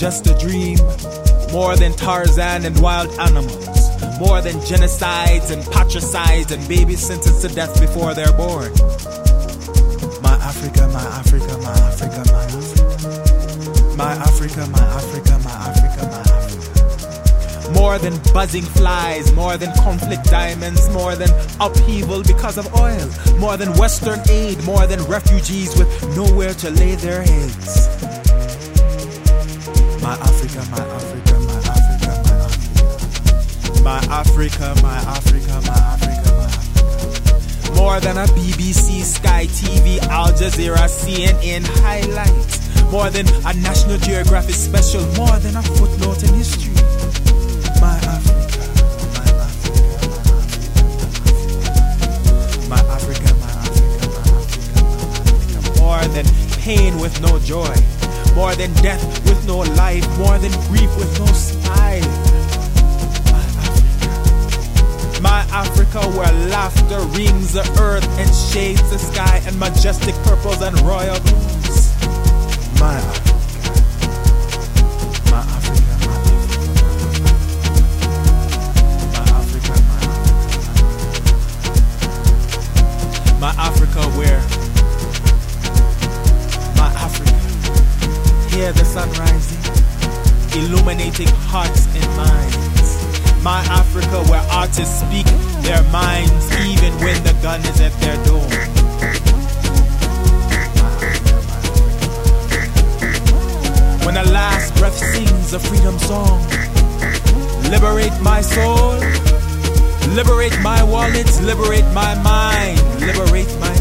just a dream. More than Tarzan and wild animals. More than genocides and patricides and babies sentenced to death before they're born. My Africa, my Africa, my Africa, my Africa. My Africa, my Africa, my Africa, my Africa. More than buzzing flies, more than conflict diamonds, more than upheaval because of oil, more than Western aid, more than refugees with nowhere to lay their heads. My Africa, my Africa, my Africa, my Africa. My Africa, my Africa, my Africa, my Africa. More than a BBC, Sky TV, Al Jazeera, CNN highlight. More than a National Geographic special, more than a footnote in history. My Africa, my Africa, my Africa, my Africa, my Africa, my Africa. More than pain with no joy, more than death with no life, more than grief with no smile. My Africa, where laughter rings the earth and shades the sky, and majestic purples and royal blues. Hear the sun rising, illuminating hearts and minds. My Africa, where artists speak their minds even when the gun is at their door. When the last breath sings a freedom song, liberate my soul, liberate my wallet, liberate my mind, liberate my